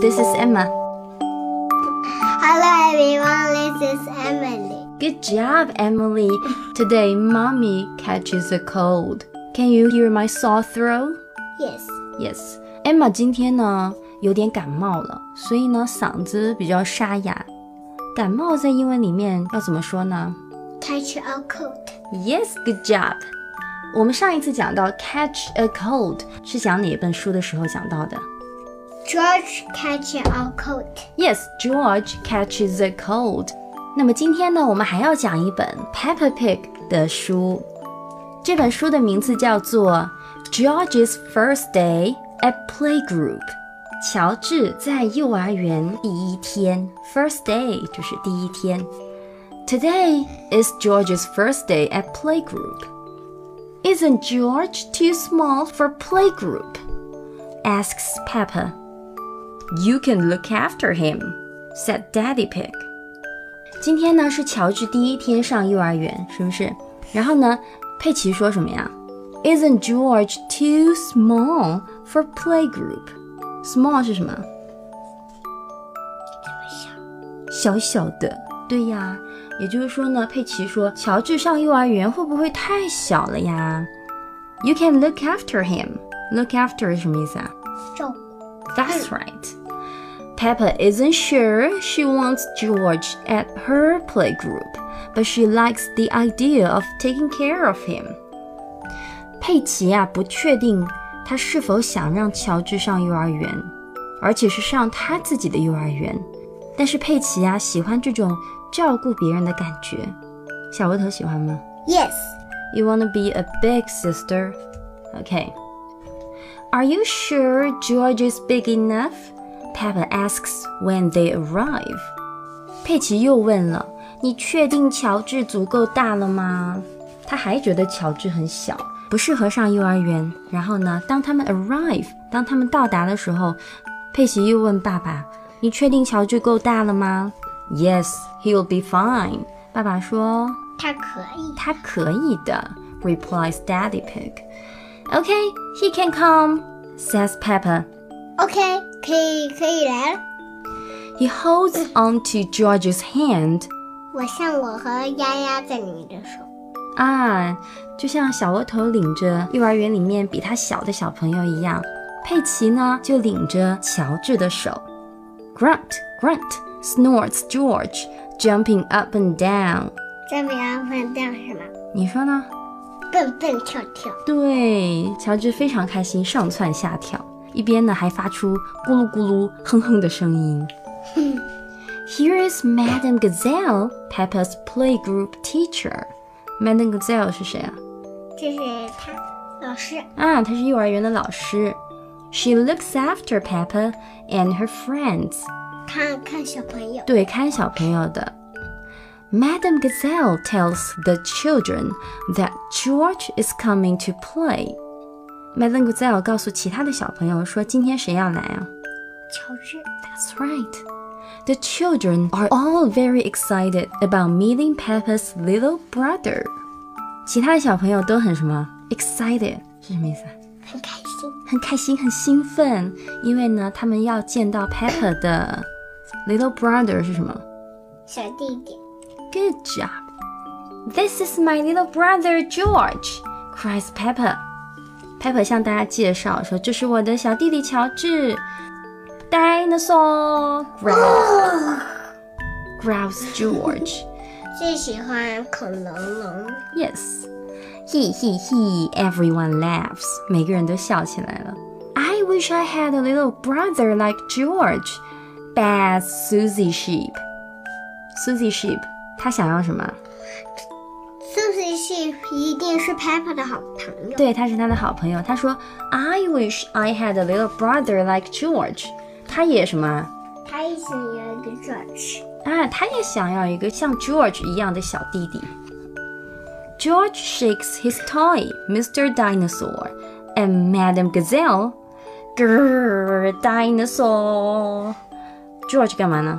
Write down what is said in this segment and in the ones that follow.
This is Emma. Hello everyone, this is Emily. Good job, Emily. Today, mommy catches a cold. Can you hear my sore throat? Yes. Yes. Emma 今天呢有点感冒了，所以呢嗓子比较沙哑。感冒在英文里面要怎么说呢 Catch a cold. ？Yes, good job. 我们上一次讲到 catch a cold 是讲哪本书的时候讲到的 George catch a cold. ？Yes, George catches a cold. 那么今天呢，我们还要讲一本 Peppa Pig 的书。这本书的名字叫做《George's First Day at Playgroup》。乔治在幼儿园第一天，First day 就是第一天。Today is George's first day at playgroup. Isn't George too small for playgroup? asks Peppa. You can look after him, said Daddy Pig. 今天呢是乔治第一天上幼儿园，是不是？然后呢，佩奇说什么呀？Isn't George too small for playgroup? Small 是什么？小小的，对呀。也就是说呢，佩奇说，乔治上幼儿园会不会太小了呀？You can look after him. Look after 是什么意思啊照顾。 ？That's right. Peppa isn't sure she wants George at her playgroup, but she likes the idea of taking care of him. 佩奇呀、不确定她是否想让乔治上幼儿园，而且是上她自己的幼儿园。但是佩奇呀、喜欢这种照顾别人的感觉。小窝头喜欢吗 Yes. ？You wanna be a big sister? Okay. Are you sure George is big enough? Peppa asks when they arrive. 佩奇又问了：“你确定乔治足够大了吗？”他还觉得乔治很小，不适合上幼儿园。然后呢，当他们 arrive，当他们到达的时候，佩奇又问爸爸：“你确定乔治够大了吗？”Yes, he'll be fine. 爸爸说他可以。他可以的，replies Daddy Pig. Okay, he can come, says Peppa. OK， 可以可以来了。He holds onto George's hand. 我像我和丫丫在你的手。啊，就像小窝头领着幼儿园里面比他小的小朋友一样，佩奇呢就领着乔治的手。Grunt, grunt, snorts George, jumping up and down. 这边要分掉是吗？你说呢？蹦蹦跳跳。对，乔治非常开心，上蹿下跳，一边呢还发出咕噜咕噜哼哼的声音。Here is Madame Gazelle, Peppa's playgroup teacher. Madame Gazelle 是谁啊？这是他老师。啊，她是幼儿园的老师。She looks after Peppa and her friends. 看看小朋友。对，看小朋友的。Madame Gazelle tells the children that George is coming to play. Madame Gazelle 告诉其他的小朋友说，今天谁要来啊乔治。 ？That's right. The children are all very excited about meeting Peppa's little brother. 其他的小朋友都很什么？excited 是什么意思啊？很开心。很开心，很兴奋，因为呢，他们要见到 Peppa 的 little brother 是什么小弟弟。 ？Good job. This is my little brother George, cries Peppa. Peppa 向大家介绍说：“这是我的小弟弟乔治，Dinosaur Grouse Grouse George。”最喜欢恐龙龙。Yes，嘿嘿嘿，everyone laughs，每个人都笑起来了。I wish I had a little brother like George. b a s Susie Sheep. Susie Sheep，她想要什么？Susie Sheep 一定是 Peppa 的好朋友。对，她是她的好朋友。她说，I wish I had a little brother like George. 她也什么？他也想要一个 George。啊，她也想要一个像 George 一样的小弟弟。George shakes his toy, Mr. Dinosaur, and Madame Gazelle. Grrr, dinosaur. George 干嘛呢？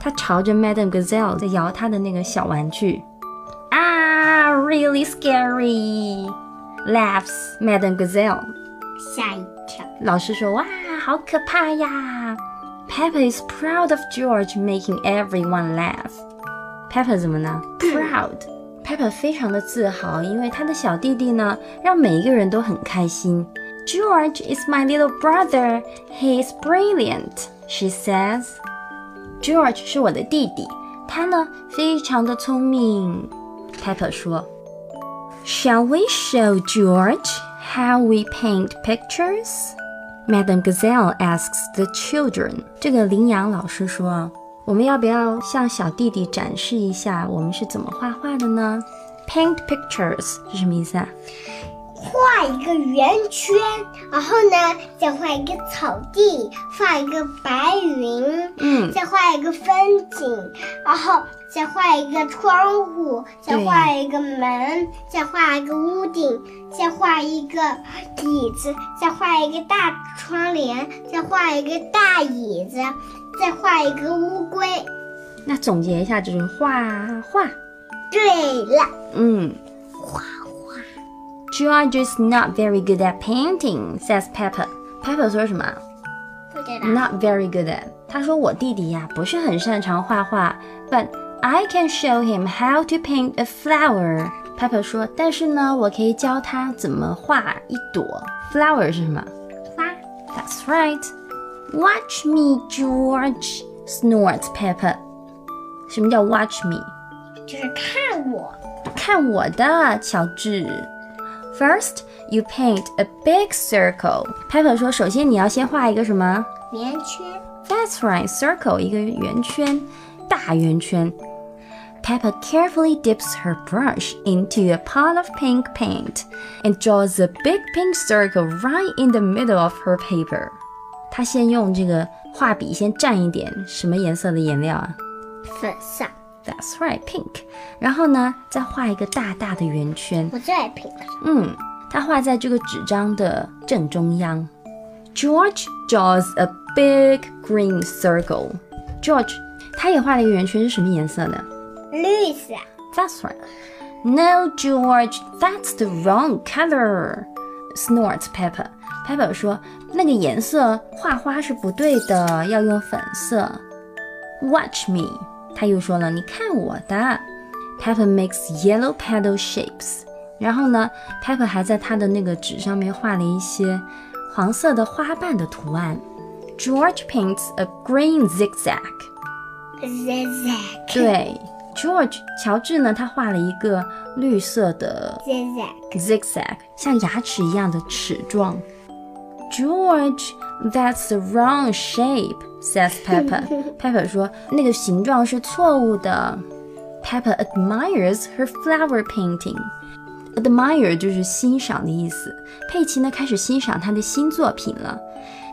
他朝着 Madame Gazelle 在摇他的那个小玩具。 啊，really scary! Laughs Madame Gazelle. 吓一跳。老师说：“哇，好可怕呀 Peppa is proud of George making everyone laugh. Peppa 怎么呢？Proud. Peppa 非常的自豪，因为她的小弟弟呢，让每一个人都很开心。George is my little brother. He is brilliant, she says. George 是我的弟弟，他呢非常的聪明。Peppa 说 ，Shall we show George how we paint pictures? Madame Gazelle asks the children. 这个羚羊老师说，我们要不要向小弟弟展示一下我们是怎么画画的呢？Paint pictures 是什么意思啊？ 画一个圆圈，然后呢，再画一个草地，画一个白云，嗯。再画一个风景，然后再画一个窗户，再画一个门，再画一个屋顶，再画一个椅子，再画一个大窗帘，再画一个大椅子，再画一个乌龟。那总结一下就是画画。对了，嗯。画 画。 ，George is not very good at painting, says Peppa. Peppa 说什么不知道。 ？Not very good at. 他说我弟弟呀不是很擅长画画，but I can show him how to paint a flower. Peppa 说，但是呢，我可以教他怎么画一朵 flower 是什么花。 ？That's right. Watch me, George. Snorts Peppa. 什么叫 watch me？就是看我。看我的，乔治。 First, you paint a big circle. Peppa 说，首先你要先画一个什么圆圈， ？That's right, circle，一个圆圈，大圆圈。Peppa carefully dips her brush into a pot of pink paint and draws a big pink circle right in the middle of her paper. 她先用这个画笔先蘸一点什么颜色的颜料啊？粉色。 that's right, pink. pink。然后呢，再画一个大大的圆圈。我最爱 pink。嗯，它画在这个纸张的正中央。George draws a big green circle. George，他也画了一个圆圈，是什么颜色呢？绿色。That's right. No, George, that's the wrong color. Snorts Peppa. Peppa 说：“那个颜色画花是不对的，要用粉色。” Watch me. 他又说了：“你看我的。” Peppa makes yellow petal shapes. shapes。然后呢，Peppa 还在他的那个纸上面画了一些黄色的花瓣的图案。George paints a green zigzag。zigzag。对，George 乔治呢，他画了一个绿色的 zigzag zigzag，像牙齿一样的齿状。George that's the wrong shape, says Peppa. Peppa 说那个形状是错误的。Peppa admires her flower painting. Admire 就是欣赏的意思。佩奇呢开始欣赏她的新作品了。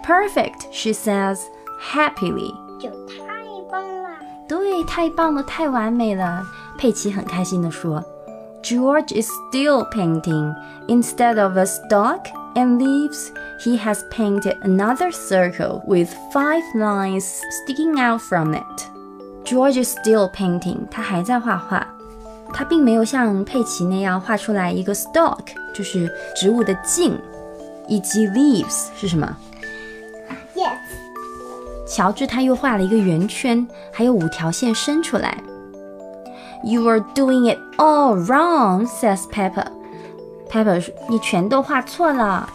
Perfect, she says happily. 就太棒了。对，太棒了，太完美了。佩奇很开心地说。George is still painting. Instead of a stalk, and leaves, he has painted another circle with five lines sticking out from it. George is still painting. 他还在画画。他并没有像佩奇那样画出来一个 stalk，就是植物的茎，以及 leaves 是什么？ Yes。乔治他又画了一个圆圈，还有五条线伸出来。You are doing it all wrong, says Peppa. Peppa 说：“你全都画错了。”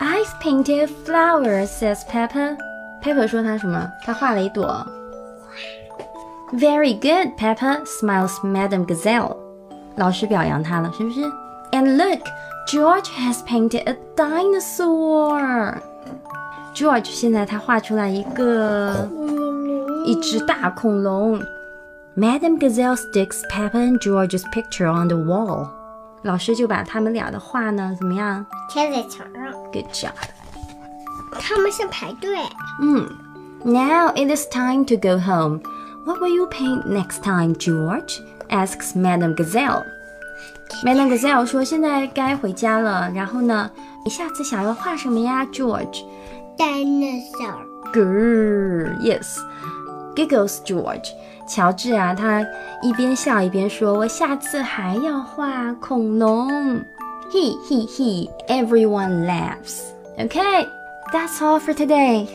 I've painted flowers, says Peppa. Peppa Very good, Peppa smiles, Madam Gazelle. And look, George has painted a dinosaur. George 现在他画出来一个一只大恐龙。Madam Gazelle sticks Peppa and George's picture on the wall. 老师就把他们俩的画呢，怎么样贴在墙上。 ？Good job。他们是排队。嗯，Now it is time to go home. What will you paint next time, George? asks Madame Gazelle. Madame Gazelle 说：“现在该回家了。然后呢，你下次想要画什么呀，George？” dinosaur。 Grrr, yes, giggles George. 乔治啊，他一边笑一边说：“我下次还要画恐龙。” He he he. Everyone laughs. Okay, that's all for today.